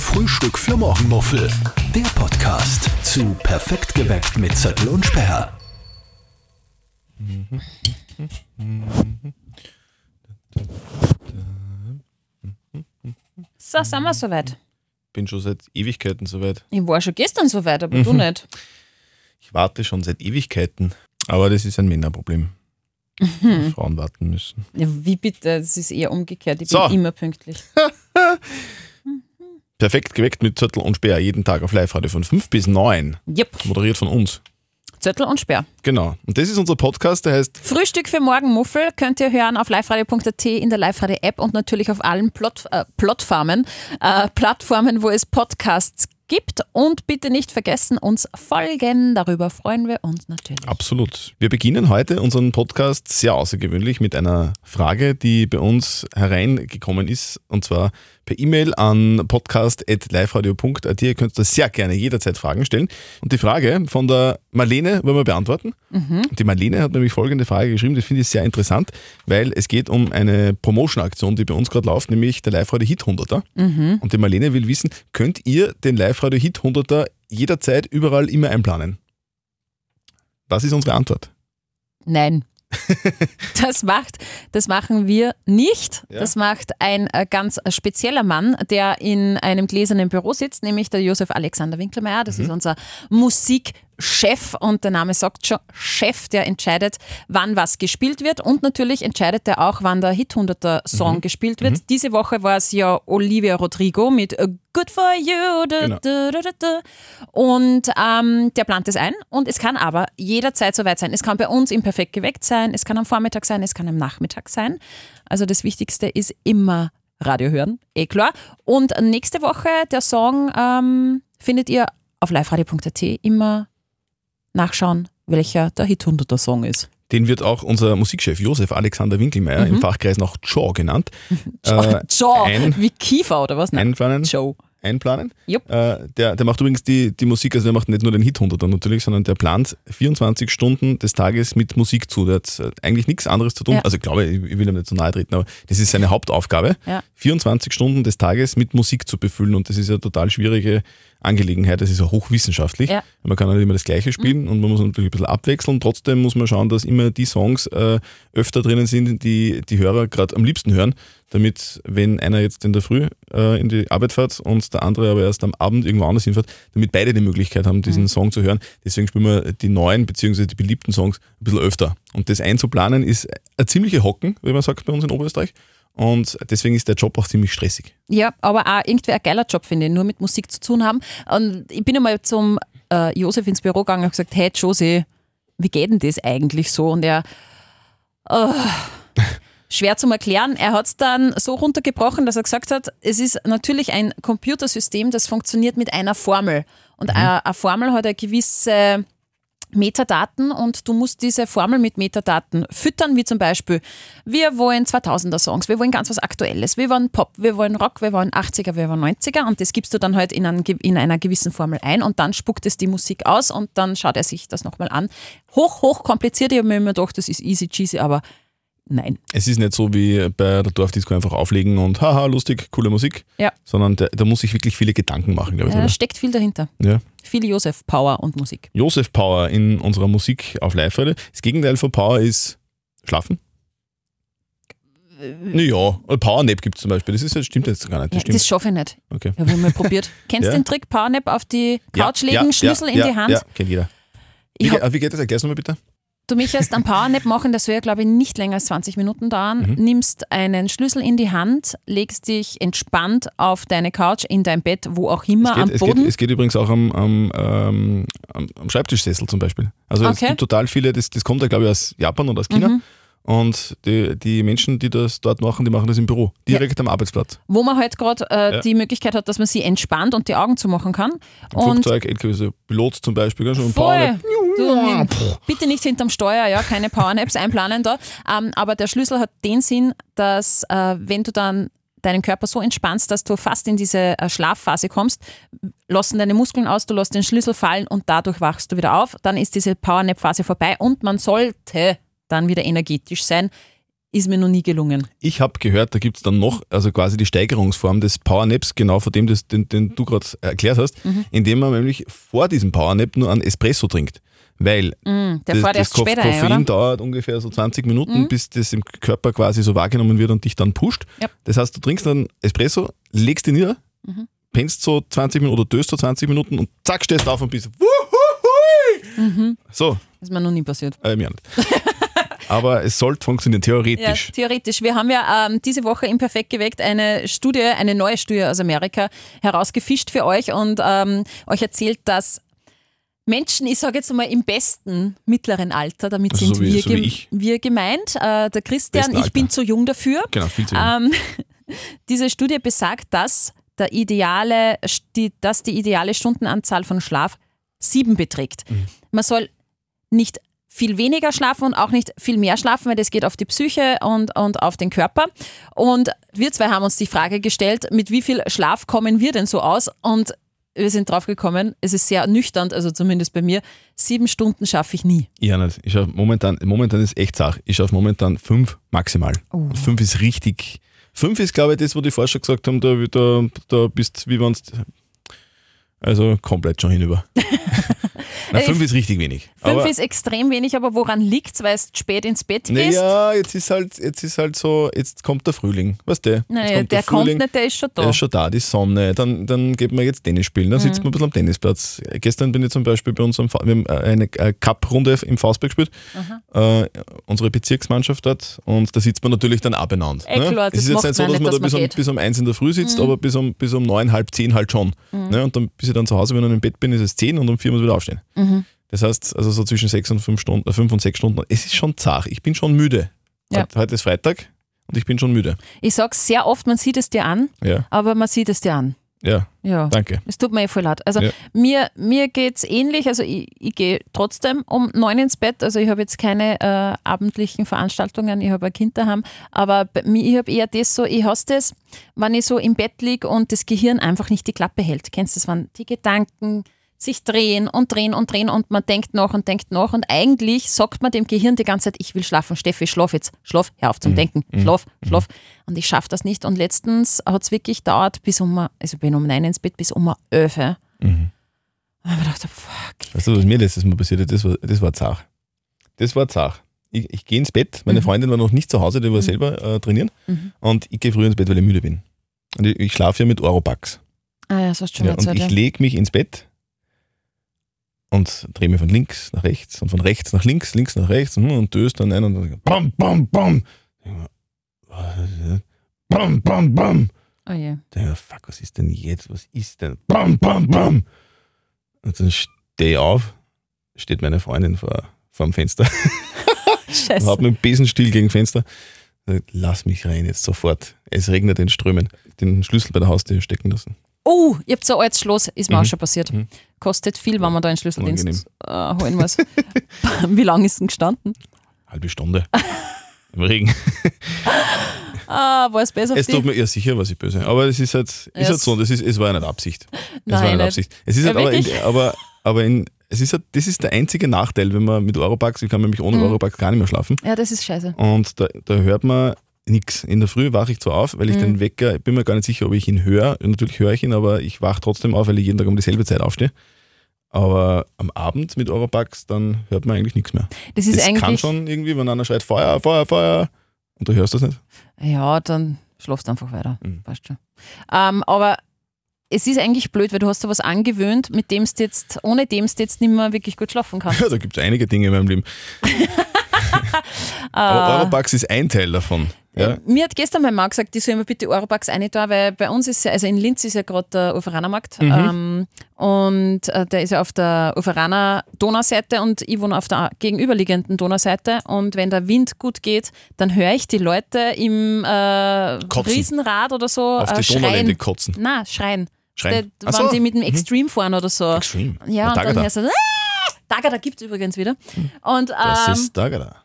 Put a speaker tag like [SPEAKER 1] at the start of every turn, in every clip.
[SPEAKER 1] Frühstück für Morgenmuffel. Der Podcast zu Perfekt geweckt mit Zettel und Sperr.
[SPEAKER 2] So, sind wir soweit.
[SPEAKER 3] Bin schon seit Ewigkeiten soweit.
[SPEAKER 2] Ich war schon gestern soweit, aber du nicht.
[SPEAKER 3] Ich warte schon seit Ewigkeiten. Aber das ist ein Männerproblem. dass Frauen warten müssen.
[SPEAKER 2] Ja, wie bitte? Das ist eher umgekehrt. Ich
[SPEAKER 3] So.
[SPEAKER 2] bin immer pünktlich.
[SPEAKER 3] Perfekt geweckt mit Zettel und Speer jeden Tag auf Live-Radio von 5 bis 9.
[SPEAKER 2] Yep.
[SPEAKER 3] Moderiert von uns.
[SPEAKER 2] Zettel und Sperr.
[SPEAKER 3] Genau. Und das ist unser Podcast, der heißt
[SPEAKER 2] Frühstück für Morgenmuffel könnt ihr hören auf liveradio.at in der Live-Radio-App und natürlich auf allen Plot, äh, Plattformen, äh, Plattformen, wo es Podcasts gibt. Und bitte nicht vergessen, uns folgen. Darüber freuen wir uns natürlich.
[SPEAKER 3] Absolut. Wir beginnen heute unseren Podcast sehr außergewöhnlich mit einer Frage, die bei uns hereingekommen ist, und zwar per E-Mail an podcast.liveradio.at. Ihr könnt da sehr gerne jederzeit Fragen stellen. Und die Frage von der Marlene wollen wir beantworten. Die Marlene hat nämlich folgende Frage geschrieben, das finde ich sehr interessant, weil es geht um eine Promotion-Aktion, die bei uns gerade läuft, nämlich der Live-Radio Hit 100er. Und die Marlene will wissen, könnt ihr den Live-Radio Hit 100er jederzeit überall immer einplanen? Was ist unsere Antwort?
[SPEAKER 2] Nein. Das macht, das machen wir nicht.
[SPEAKER 3] Ja.
[SPEAKER 2] Das macht ein äh, ganz spezieller Mann, der in einem gläsernen Büro sitzt, nämlich der Josef Alexander Winkelmeier. Das ist unser Musikchef und der Name sagt schon Chef, der entscheidet, wann was gespielt wird und natürlich entscheidet er auch, wann der Hit 100er Song gespielt wird. Diese Woche war es ja Olivia Rodrigo mit Good for You. Da,
[SPEAKER 3] Genau.
[SPEAKER 2] da, da. Und ähm, der plant es ein und es kann aber jederzeit soweit sein. Es kann bei uns im Perfekt geweckt sein, es kann am Vormittag sein, es kann am Nachmittag sein. Also das Wichtigste ist immer Radio hören, eh klar. Und nächste Woche der Song ähm, findet ihr auf liveradio.at immer nachschauen, welcher der Hit 100er Song ist.
[SPEAKER 3] Den wird auch unser Musikchef Josef Alexander Winkelmeier im Fachkreis noch Jaw genannt. äh,
[SPEAKER 2] Joe,
[SPEAKER 3] ein-
[SPEAKER 2] wie Kiefer oder was? Nein,
[SPEAKER 3] einplanen.
[SPEAKER 2] Joe.
[SPEAKER 3] einplanen.
[SPEAKER 2] Jupp.
[SPEAKER 3] Äh, der, der macht übrigens die, die Musik, also der macht nicht nur den Hit 100 natürlich, sondern der plant 24 Stunden des Tages mit Musik zu. Der hat äh, eigentlich nichts anderes zu tun.
[SPEAKER 2] Ja.
[SPEAKER 3] Also ich glaube, ich, will ihm nicht so nahe treten, aber das ist seine Hauptaufgabe,
[SPEAKER 2] Ja.
[SPEAKER 3] 24 Stunden des Tages mit Musik zu befüllen und das ist eine total schwierige Angelegenheit. Das ist auch hochwissenschaftlich.
[SPEAKER 2] Ja.
[SPEAKER 3] Man kann nicht immer das Gleiche spielen und man muss natürlich ein bisschen abwechseln. Trotzdem muss man schauen, dass immer die Songs äh, öfter drinnen sind, die die Hörer gerade am liebsten hören, damit, wenn einer jetzt in der Früh äh, in die Arbeit fährt und der andere aber erst am Abend irgendwo anders hinfährt, damit beide die Möglichkeit haben, diesen Song zu hören. Deswegen spielen wir die neuen bzw. die beliebten Songs ein bisschen öfter. Und das einzuplanen ist ein ziemliche Hocken, wie man sagt bei uns in Oberösterreich. Und deswegen ist der Job auch ziemlich stressig.
[SPEAKER 2] Ja, aber auch irgendwie ein geiler Job, finde ich, nur mit Musik zu tun haben. Und ich bin einmal zum äh, Josef ins Büro gegangen und habe gesagt, hey Josi, wie geht denn das eigentlich so? Und er, oh, schwer zum Erklären, er hat es dann so runtergebrochen, dass er gesagt hat, es ist natürlich ein Computersystem, das funktioniert mit einer Formel. Und eine, eine Formel hat eine gewisse Metadaten und du musst diese Formel mit Metadaten füttern, wie zum Beispiel, wir wollen 2000er Songs, wir wollen ganz was Aktuelles, wir wollen Pop, wir wollen Rock, wir wollen 80er, wir wollen 90er und das gibst du dann halt in, einen, in einer gewissen Formel ein und dann spuckt es die Musik aus und dann schaut er sich das nochmal an. Hoch, hoch kompliziert, ich habe mir immer gedacht, das ist easy cheesy, aber nein.
[SPEAKER 3] Es ist nicht so wie bei der Dorfdisco einfach auflegen und haha, lustig, coole Musik,
[SPEAKER 2] Ja,
[SPEAKER 3] sondern der, da muss sich wirklich viele Gedanken machen, glaube ich.
[SPEAKER 2] da steckt viel dahinter.
[SPEAKER 3] Ja.
[SPEAKER 2] Viel Josef Power und Musik.
[SPEAKER 3] Josef Power in unserer Musik auf Live-Radio. Das Gegenteil von Power ist Schlafen. Naja, Powernap gibt es zum Beispiel. Das ist, das stimmt jetzt gar nicht.
[SPEAKER 2] Ja,
[SPEAKER 3] Das stimmt.
[SPEAKER 2] das schaffe ich nicht.
[SPEAKER 3] okay.
[SPEAKER 2] Ich habe mal probiert. Kennst du
[SPEAKER 3] Ja.
[SPEAKER 2] den Trick Powernap auf die Couch
[SPEAKER 3] Ja,
[SPEAKER 2] legen,
[SPEAKER 3] ja,
[SPEAKER 2] Schlüssel
[SPEAKER 3] ja,
[SPEAKER 2] in
[SPEAKER 3] ja,
[SPEAKER 2] die Hand?
[SPEAKER 3] Ja, kennt jeder. Wie,
[SPEAKER 2] Ich hab-
[SPEAKER 3] wie geht das? Erklär's nochmal bitte.
[SPEAKER 2] Du möchtest einen Powernap machen, das ja, glaube ich, nicht länger als 20 Minuten dauern.
[SPEAKER 3] Mhm.
[SPEAKER 2] Nimmst einen Schlüssel in die Hand, legst dich entspannt auf deine Couch, in dein Bett, wo auch immer,
[SPEAKER 3] Es
[SPEAKER 2] am
[SPEAKER 3] geht, es, geht,
[SPEAKER 2] Boden.
[SPEAKER 3] es geht übrigens auch am, am, ähm, am, Schreibtischsessel zum Beispiel. Also es
[SPEAKER 2] Okay.
[SPEAKER 3] gibt total viele, das, das kommt ja glaube ich aus Japan oder aus China.
[SPEAKER 2] Mhm.
[SPEAKER 3] Und die, die Menschen, die das dort machen, die machen das im Büro, direkt am Arbeitsplatz.
[SPEAKER 2] wo man halt gerade äh,
[SPEAKER 3] Ja.
[SPEAKER 2] die Möglichkeit hat, dass man sie entspannt und die Augen zumachen kann.
[SPEAKER 3] Im
[SPEAKER 2] Und
[SPEAKER 3] Flugzeug, LKW, Pilot zum Beispiel, gell, schon ein
[SPEAKER 2] Voll. Du, bitte nicht hinterm Steuer, ja, keine Powernaps einplanen da. Ähm, aber der Schlüssel hat den Sinn, dass äh, wenn du dann deinen Körper so entspannst, dass du fast in diese äh, Schlafphase kommst, lassen deine Muskeln aus, du lässt den Schlüssel fallen und dadurch wachst du wieder auf. Dann ist diese Powernap-Phase vorbei und man sollte dann wieder energetisch sein. ist mir noch nie gelungen.
[SPEAKER 3] Ich habe gehört, da gibt es dann noch, also quasi die Steigerungsform des Powernaps, genau von dem, das, den, den du gerade erklärt hast,
[SPEAKER 2] Mhm.
[SPEAKER 3] indem man nämlich vor diesem Powernap nur einen Espresso trinkt. Weil
[SPEAKER 2] Mm, der
[SPEAKER 3] das, das
[SPEAKER 2] erst später ein,
[SPEAKER 3] Koffein
[SPEAKER 2] oder? Mhm.
[SPEAKER 3] dauert ungefähr so 20 Minuten, bis das im Körper quasi so wahrgenommen wird und dich dann pusht.
[SPEAKER 2] Ja.
[SPEAKER 3] Das heißt, du trinkst dann Espresso, legst ihn nieder,
[SPEAKER 2] Mhm.
[SPEAKER 3] pennst so 20 Minuten oder döst so 20 Minuten und zack, stehst du auf und bist wuhuhui. So,
[SPEAKER 2] Das ist mir noch nie passiert.
[SPEAKER 3] äh, mir nicht. Aber es sollte funktionieren,
[SPEAKER 2] Ja,
[SPEAKER 3] theoretisch.
[SPEAKER 2] theoretisch. Wir haben ja ähm, diese Woche im Perfekt geweckt eine Studie, eine neue Studie aus Amerika herausgefischt für euch und ähm, euch erzählt, dass Menschen, ich sage jetzt mal im besten mittleren Alter, damit
[SPEAKER 3] Also
[SPEAKER 2] sind
[SPEAKER 3] so wie-
[SPEAKER 2] wir,
[SPEAKER 3] so
[SPEAKER 2] gem- wir gemeint, äh, der Christian, ich bin zu jung dafür.
[SPEAKER 3] Genau, viel zu jung.
[SPEAKER 2] Ähm, diese Studie besagt, dass, der ideale, die, dass die ideale Stundenanzahl von Schlaf sieben beträgt.
[SPEAKER 3] Mhm.
[SPEAKER 2] Man soll nicht viel weniger schlafen und auch nicht viel mehr schlafen, weil das geht auf die Psyche und, und auf den Körper. Und wir zwei haben uns die Frage gestellt, mit wie viel Schlaf kommen wir denn so aus? Und wir sind drauf gekommen, es ist sehr nüchtern, also zumindest bei mir, sieben Stunden schaffe ich nie.
[SPEAKER 3] Ja, nicht. Ich schaff momentan, momentan ist echt Sache. Ich schaffe momentan fünf maximal.
[SPEAKER 2] Oh.
[SPEAKER 3] Fünf ist richtig. Fünf ist, glaube ich, das, wo die Forscher gesagt haben, da, da, da bist wie wenn Also komplett schon hinüber. Na, fünf ist richtig wenig.
[SPEAKER 2] Fünf
[SPEAKER 3] aber,
[SPEAKER 2] ist extrem wenig, aber woran liegt es, weil du spät ins Bett
[SPEAKER 3] naja, jetzt ist halt, jetzt ist halt so, jetzt kommt der Frühling, weißt du?
[SPEAKER 2] Naja,
[SPEAKER 3] kommt
[SPEAKER 2] der kommt nicht, der ist schon da.
[SPEAKER 3] Der ist schon da, die Sonne, dann, dann geht man jetzt Tennis spielen, dann
[SPEAKER 2] Mhm.
[SPEAKER 3] sitzt man ein bisschen am Tennisplatz. Gestern bin ich zum Beispiel bei uns am, wir haben eine Cup-Runde im Faustberg gespielt, äh, unsere Bezirksmannschaft dort und da sitzt man natürlich dann auch benannt.
[SPEAKER 2] Eh klar,
[SPEAKER 3] es
[SPEAKER 2] das
[SPEAKER 3] ist jetzt nicht so,
[SPEAKER 2] man
[SPEAKER 3] dass
[SPEAKER 2] nicht,
[SPEAKER 3] man da
[SPEAKER 2] dass
[SPEAKER 3] bis
[SPEAKER 2] man
[SPEAKER 3] um, bis um eins in der Früh sitzt,
[SPEAKER 2] Mhm.
[SPEAKER 3] aber bis um, bis um neun, halb zehn halt schon. Ne? Und dann, bis ich dann zu Hause bin und im Bett bin, ist es zehn und um vier muss ich wieder aufstehen.
[SPEAKER 2] Mhm.
[SPEAKER 3] Das heißt, also so zwischen sechs und fünf Stunden, äh, fünf und sechs Stunden. Es ist schon zart. Ich bin schon müde.
[SPEAKER 2] Ja.
[SPEAKER 3] Heute, ist Freitag und ich bin schon müde.
[SPEAKER 2] Ich sag's sehr oft, man sieht es dir an,
[SPEAKER 3] Ja,
[SPEAKER 2] aber man sieht es dir an.
[SPEAKER 3] Ja,
[SPEAKER 2] Ja.
[SPEAKER 3] danke.
[SPEAKER 2] Es tut mir eh voll leid. Also
[SPEAKER 3] Ja.
[SPEAKER 2] mir, mir geht es ähnlich. Also ich, ich gehe trotzdem um neun ins Bett. Also ich habe jetzt keine äh, abendlichen Veranstaltungen, ich habe ein Kind daheim. Aber bei mir, ich habe eher das so, ich hasse das, wenn ich so im Bett liege und das Gehirn einfach nicht die Klappe hält. Kennst du das, wenn die Gedanken sich drehen und drehen und drehen und man denkt nach und denkt nach und eigentlich sagt man dem Gehirn die ganze Zeit, ich will schlafen, Steffi, schlaf jetzt, schlaf, hör auf zum Denken, schlaf, schlaf. Und ich schaffe das nicht. Und letztens hat es wirklich dauert bis um, also ich bin um neun ins Bett, bis um elf. Mhm. Und ich gedacht, fuck.
[SPEAKER 3] Weißt du, was mir letztes Mal passiert ist? Das war, das war zart. Das war zart. Ich, ich gehe ins Bett, meine
[SPEAKER 2] Mhm.
[SPEAKER 3] Freundin war noch nicht zu Hause, die war selber äh, trainieren.
[SPEAKER 2] Mhm.
[SPEAKER 3] Und ich gehe früher ins Bett, weil ich müde bin. Und ich, ich schlafe ja mit Oropax.
[SPEAKER 2] Ah ja, das hast du schon
[SPEAKER 3] Ja, und ich
[SPEAKER 2] Ja.
[SPEAKER 3] lege mich ins Bett und drehe mich von links nach rechts und von rechts nach links, links nach rechts hm, und döst dann ein und dann bam, bam, bam. Bam, bam, bam.
[SPEAKER 2] Oh je.
[SPEAKER 3] Ich denke fuck, was ist denn jetzt? Was ist denn? Bam, bam, bam. Und dann stehe ich auf, steht meine Freundin vor, vor dem Fenster,
[SPEAKER 2] Scheiße.
[SPEAKER 3] hat mit dem Besenstiel gegen Fenster. Lass mich rein jetzt sofort. Es regnet in Strömen. Den Schlüssel bei der Haustür stecken lassen.
[SPEAKER 2] Oh, ihr habt so ein altes Schloss, ist mir
[SPEAKER 3] Mhm.
[SPEAKER 2] auch schon passiert.
[SPEAKER 3] Mhm.
[SPEAKER 2] Kostet viel, wenn man da einen Schlüsseldienst äh, holen muss. Wie lange ist denn gestanden?
[SPEAKER 3] Halbe Stunde. Im Regen.
[SPEAKER 2] Ah, war es besser
[SPEAKER 3] Es
[SPEAKER 2] für
[SPEAKER 3] tut
[SPEAKER 2] dich?
[SPEAKER 3] mir eher sicher, was ich böse. Aber es ist halt, ist
[SPEAKER 2] Ja,
[SPEAKER 3] halt so, das ist, es war ja nicht Absicht. Es war
[SPEAKER 2] Nein,
[SPEAKER 3] nicht
[SPEAKER 2] nicht.
[SPEAKER 3] Absicht. Es ist
[SPEAKER 2] Ja,
[SPEAKER 3] halt aber, in, aber, aber in, es ist halt, das ist der einzige Nachteil, wenn man mit Europax, ich kann nämlich ohne
[SPEAKER 2] Mhm.
[SPEAKER 3] Europax gar nicht mehr schlafen.
[SPEAKER 2] Ja, das ist scheiße.
[SPEAKER 3] Und da, da hört man nichts. In der Früh wache ich zwar auf, weil ich
[SPEAKER 2] Mhm.
[SPEAKER 3] den Wecker, ich bin mir gar nicht sicher, ob ich ihn höre. Natürlich höre ich ihn, aber ich wache trotzdem auf, weil ich jeden Tag um dieselbe Zeit aufstehe. Aber am Abend mit Europax, dann hört man eigentlich nichts mehr.
[SPEAKER 2] Das ist
[SPEAKER 3] das kann
[SPEAKER 2] eigentlich.
[SPEAKER 3] schon irgendwie, wenn einer schreit, Feuer, Feuer, Feuer, und du hörst das nicht.
[SPEAKER 2] Ja, dann schlafst du einfach weiter.
[SPEAKER 3] Mhm.
[SPEAKER 2] Passt schon. Ähm, aber es ist eigentlich blöd, weil du hast da was angewöhnt, mit dem du jetzt, ohne dem du jetzt nicht mehr wirklich gut schlafen kannst.
[SPEAKER 3] Ja, da gibt es einige Dinge in meinem Leben. Aber Europax ist ein Teil davon. Ja?
[SPEAKER 2] Mir hat gestern mein Mann gesagt, die soll mir bitte Europax eine da, weil bei uns ist ja, also in Linz ist ja gerade der Uferanermarkt
[SPEAKER 3] Mhm.
[SPEAKER 2] ähm, und äh, der ist ja auf der Uferaner Donauseite und ich wohne auf der gegenüberliegenden Donauseite und wenn der Wind gut geht, dann höre ich die Leute im äh,
[SPEAKER 3] Kotzen.
[SPEAKER 2] Riesenrad oder so
[SPEAKER 3] Auf
[SPEAKER 2] äh,
[SPEAKER 3] die
[SPEAKER 2] schreien.
[SPEAKER 3] kotzen.
[SPEAKER 2] Na, schreien.
[SPEAKER 3] Schreien. Ach
[SPEAKER 2] wenn
[SPEAKER 3] so.
[SPEAKER 2] die mit dem Extreme fahren oder so.
[SPEAKER 3] Extreme.
[SPEAKER 2] Ja, und dann
[SPEAKER 3] Dagada.
[SPEAKER 2] hörst du, ah! Dagada gibt es übrigens wieder. Und
[SPEAKER 3] Das
[SPEAKER 2] ähm,
[SPEAKER 3] ist Dagada.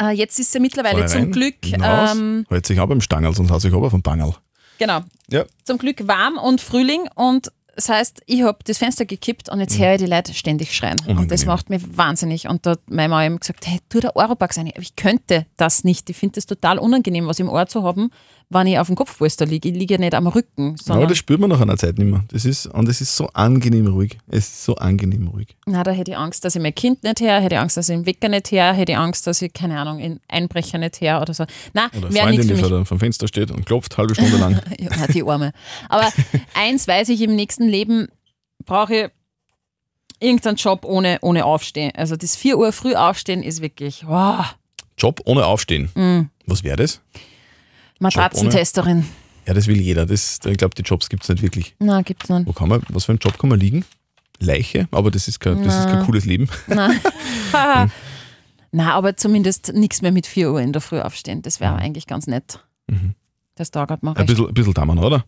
[SPEAKER 2] Äh, jetzt ist ja mittlerweile zum Glück ähm,
[SPEAKER 3] Hält sich ab im Stangel, sonst haut sich aber vom Bangerl.
[SPEAKER 2] Genau.
[SPEAKER 3] Ja.
[SPEAKER 2] Zum Glück warm und Frühling und Das heißt, ich habe das Fenster gekippt und jetzt höre ich die Leute ständig schreien. Und das
[SPEAKER 3] Unangenehm.
[SPEAKER 2] macht mich wahnsinnig. Und da hat meine Mama eben gesagt, hey, tu der Europax rein. Aber ich könnte das nicht. Ich finde das total unangenehm, was im Ohr zu haben, wenn ich auf dem Kopfpolster liege. Ich liege ja nicht am Rücken, sondern
[SPEAKER 3] das spürt man nach einer Zeit nicht mehr. Das ist, und es ist so angenehm ruhig. Es ist so angenehm ruhig.
[SPEAKER 2] na, da hätte ich Angst, dass ich mein Kind nicht her, hätte ich Angst, dass ich den Wecker nicht her, hätte ich Angst, dass ich, keine Ahnung, einen Einbrecher nicht her oder so. Na,
[SPEAKER 3] Oder eine
[SPEAKER 2] wäre
[SPEAKER 3] Freundin,
[SPEAKER 2] nichts
[SPEAKER 3] die
[SPEAKER 2] für mich.
[SPEAKER 3] der, vom Fenster steht und klopft halbe Stunde lang.
[SPEAKER 2] Ja, die Arme. Aber eins weiß ich, im nächsten Leben brauche ich irgendeinen Job ohne, ohne Aufstehen. Also das 4 Uhr früh aufstehen ist wirklich, wow,
[SPEAKER 3] Job ohne Aufstehen.
[SPEAKER 2] Mhm.
[SPEAKER 3] Was wäre das?
[SPEAKER 2] Matratzentesterin.
[SPEAKER 3] Ja, das will jeder. Das, ich glaube, die Jobs gibt es nicht wirklich.
[SPEAKER 2] Na, gibt's nicht.
[SPEAKER 3] Wo kann man, was für einen Job kann man liegen? Leiche, aber das ist kein, das ist kein cooles Leben.
[SPEAKER 2] Nein. Na, aber zumindest nichts mehr mit 4 Uhr in der Früh aufstehen. Das wäre eigentlich ganz nett. Das dauert
[SPEAKER 3] Ein
[SPEAKER 2] recht.
[SPEAKER 3] bisschen, ein bisschen Damen, oder?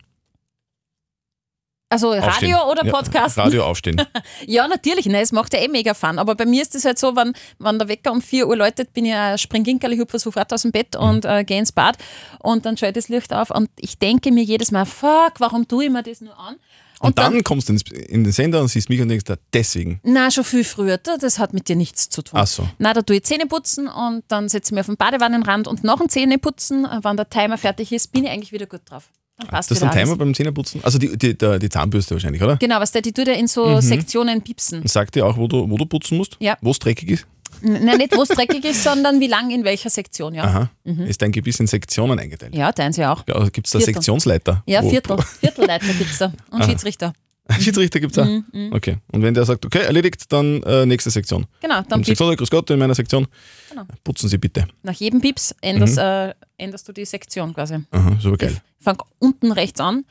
[SPEAKER 2] Also Radio
[SPEAKER 3] Aufstehen.
[SPEAKER 2] oder
[SPEAKER 3] Ja,
[SPEAKER 2] Podcast?
[SPEAKER 3] Radio aufstehen.
[SPEAKER 2] Ja, natürlich. Nein, es macht ja eh mega Fun. Aber bei mir ist es halt so, wenn, wenn der Wecker um 4 Uhr läutet, bin ich ein Springginkerl, ich hüpfe sofort aus dem Bett
[SPEAKER 3] Mhm.
[SPEAKER 2] und äh, gehe ins Bad und dann schalte das Licht auf und ich denke mir jedes Mal, fuck, warum tue ich mir das nur an?
[SPEAKER 3] Und, dann, kommst du ins, in den Sender und siehst mich und denkst, da, deswegen.
[SPEAKER 2] Na, schon viel früher. Da, Das hat mit dir nichts zu tun.
[SPEAKER 3] Ach so.
[SPEAKER 2] Na, da tue ich Zähne putzen und dann setze ich mich auf den Badewannenrand und nach dem Zähneputzen, äh, wenn der Timer fertig ist, bin ich eigentlich wieder gut drauf.
[SPEAKER 3] Das ist ein Timer beim Zähneputzen? Also die, die, der, die Zahnbürste wahrscheinlich, oder?
[SPEAKER 2] Genau, was der, die tut ja in so
[SPEAKER 3] Mhm.
[SPEAKER 2] Sektionen piepsen.
[SPEAKER 3] Und sagt dir auch, wo du, wo du putzen musst?
[SPEAKER 2] Ja.
[SPEAKER 3] Wo es dreckig ist?
[SPEAKER 2] Nein, nicht wo es dreckig ist, sondern wie lang in welcher Sektion, ja.
[SPEAKER 3] Aha. Ist dein Gebiss in Sektionen eingeteilt?
[SPEAKER 2] Ja, deins ja auch.
[SPEAKER 3] Ja, Gibt es da
[SPEAKER 2] Viertel.
[SPEAKER 3] Sektionsleiter?
[SPEAKER 2] Ja, Viertel. Viertelleiter gibt es da. Und Schiedsrichter.
[SPEAKER 3] Schiedsrichter gibt es auch?
[SPEAKER 2] Mhm,
[SPEAKER 3] Okay. Und wenn der sagt, okay, erledigt, dann äh, nächste Sektion.
[SPEAKER 2] Genau, dann
[SPEAKER 3] Dann
[SPEAKER 2] piep,
[SPEAKER 3] Sektion, grüß Gott, in meiner Sektion.
[SPEAKER 2] Genau.
[SPEAKER 3] Putzen Sie bitte.
[SPEAKER 2] nach jedem Pieps änderst,
[SPEAKER 3] Mhm.
[SPEAKER 2] äh, änderst du die Sektion quasi.
[SPEAKER 3] Aha, super geil.
[SPEAKER 2] Fang unten rechts an.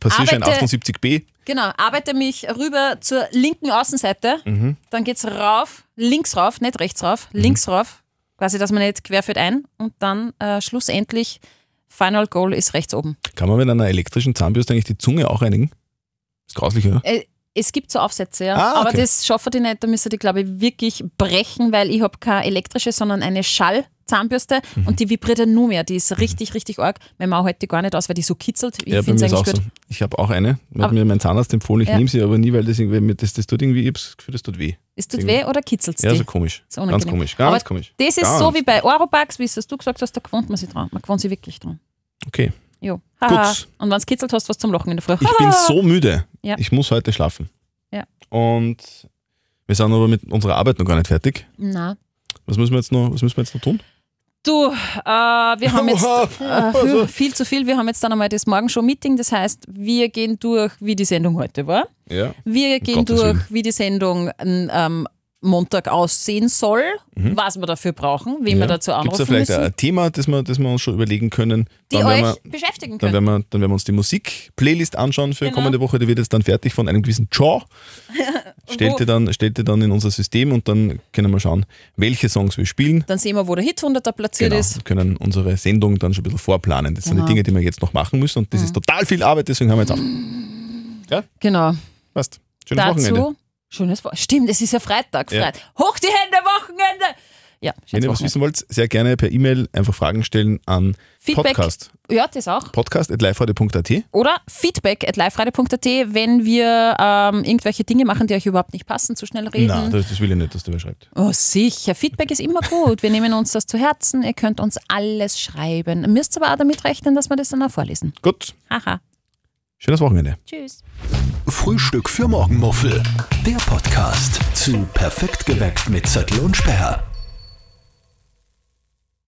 [SPEAKER 3] Passierschein
[SPEAKER 2] Arbeite-
[SPEAKER 3] 78b.
[SPEAKER 2] Genau, arbeite mich rüber zur linken Außenseite.
[SPEAKER 3] Mhm.
[SPEAKER 2] Dann geht's rauf, links rauf, nicht rechts rauf, links rauf. Quasi, dass man nicht querführt ein. Und dann äh, schlussendlich, Final Goal ist rechts oben.
[SPEAKER 3] Kann man mit einer elektrischen Zahnbürste eigentlich die Zunge auch reinigen? Ist grauslich, oder?
[SPEAKER 2] Äh, es gibt so Aufsätze, ja.
[SPEAKER 3] Ah,
[SPEAKER 2] Aber
[SPEAKER 3] okay.
[SPEAKER 2] das schaffen die nicht, da müssen die, glaube ich, wirklich brechen, weil ich habe keine elektrische, sondern eine Schallzahnbürste
[SPEAKER 3] Mhm.
[SPEAKER 2] und die vibriert ja nur mehr. Die ist richtig, richtig arg. Meine Mama hält die gar nicht aus, weil die so kitzelt. Ich
[SPEAKER 3] ja,
[SPEAKER 2] finde es eigentlich
[SPEAKER 3] so. Ich habe auch eine. Hat
[SPEAKER 2] Aber-
[SPEAKER 3] mir mein Zahnarzt empfohlen, ich
[SPEAKER 2] Ja.
[SPEAKER 3] nehme sie aber nie, weil das, irgendwie, das, das tut irgendwie, ich habe das Gefühl, das tut weh.
[SPEAKER 2] Es tut weh oder kitzelt es
[SPEAKER 3] Ja, so komisch. Ganz komisch. Ganz
[SPEAKER 2] Aber
[SPEAKER 3] komisch.
[SPEAKER 2] Das ist
[SPEAKER 3] Ganz.
[SPEAKER 2] so wie bei Eurobugs, wie es du gesagt hast, da gewohnt man sich dran. Man gewohnt sich wirklich dran.
[SPEAKER 3] Okay.
[SPEAKER 2] Jo. Haha.
[SPEAKER 3] Gut.
[SPEAKER 2] Und wenn es kitzelt, hast du was zum Lachen in der Früh.
[SPEAKER 3] Ich bin so müde.
[SPEAKER 2] Ja.
[SPEAKER 3] Ich muss heute schlafen.
[SPEAKER 2] Ja.
[SPEAKER 3] Und wir sind aber mit unserer Arbeit noch gar nicht fertig.
[SPEAKER 2] Na.
[SPEAKER 3] Was müssen wir jetzt noch, was müssen wir jetzt noch tun?
[SPEAKER 2] Du, äh, wir haben jetzt äh, viel zu viel. Wir haben jetzt dann einmal das Morgenshow-Meeting. Das heißt, wir gehen durch, wie die Sendung heute war.
[SPEAKER 3] Ja.
[SPEAKER 2] Wir gehen durch,
[SPEAKER 3] Willen.
[SPEAKER 2] wie die Sendung ähm, Montag aussehen soll, was wir dafür brauchen, wen wir dazu
[SPEAKER 3] Gibt
[SPEAKER 2] anrufen
[SPEAKER 3] es da vielleicht
[SPEAKER 2] müssen,
[SPEAKER 3] ein Thema, das wir, das wir uns schon überlegen können?
[SPEAKER 2] die
[SPEAKER 3] dann,
[SPEAKER 2] euch
[SPEAKER 3] wir,
[SPEAKER 2] beschäftigen
[SPEAKER 3] dann,
[SPEAKER 2] können.
[SPEAKER 3] werden wir, dann werden wir uns die Musik-Playlist anschauen für
[SPEAKER 2] Genau.
[SPEAKER 3] kommende Woche. Die wird jetzt dann fertig von einem gewissen Jaw. Stellt ihr dann, stellt ihr dann in unser System und dann können wir schauen, welche Songs wir spielen.
[SPEAKER 2] Dann sehen wir, wo der Hit 100er platziert
[SPEAKER 3] Genau,
[SPEAKER 2] ist.
[SPEAKER 3] wir können unsere Sendung dann schon ein bisschen vorplanen. Das sind
[SPEAKER 2] Genau.
[SPEAKER 3] die Dinge, die wir jetzt noch machen müssen und das ist total viel Arbeit, deswegen haben wir jetzt auch.
[SPEAKER 2] Genau.
[SPEAKER 3] Passt. Schönes Wochenende.
[SPEAKER 2] Schönes Wochenende. Stimmt, es ist ja Freitag.
[SPEAKER 3] Ja.
[SPEAKER 2] Freit- Hoch die Hände, Wochenende! Ja,
[SPEAKER 3] Wenn ihr was wissen wollt, sehr gerne per E-Mail einfach Fragen stellen an
[SPEAKER 2] Feedback.
[SPEAKER 3] Podcast.
[SPEAKER 2] Ja, das auch.
[SPEAKER 3] Podcast.liveradio.at.
[SPEAKER 2] Oder feedback at liveradio.at, wenn wir ähm, irgendwelche Dinge machen, die euch überhaupt nicht passen, zu schnell reden.
[SPEAKER 3] Nein, das, das will ich nicht, dass du wer schreibt.
[SPEAKER 2] Oh, sicher. Feedback ist immer gut. Wir nehmen uns das zu Herzen. Ihr könnt uns alles schreiben. Müsst aber auch damit rechnen, dass wir das dann auch vorlesen.
[SPEAKER 3] Gut,
[SPEAKER 2] Haha.
[SPEAKER 3] Schönes Wochenende.
[SPEAKER 2] Tschüss.
[SPEAKER 1] Frühstück für Morgenmuffel. Der Podcast zu Perfekt geweckt mit Zettel und Sperr.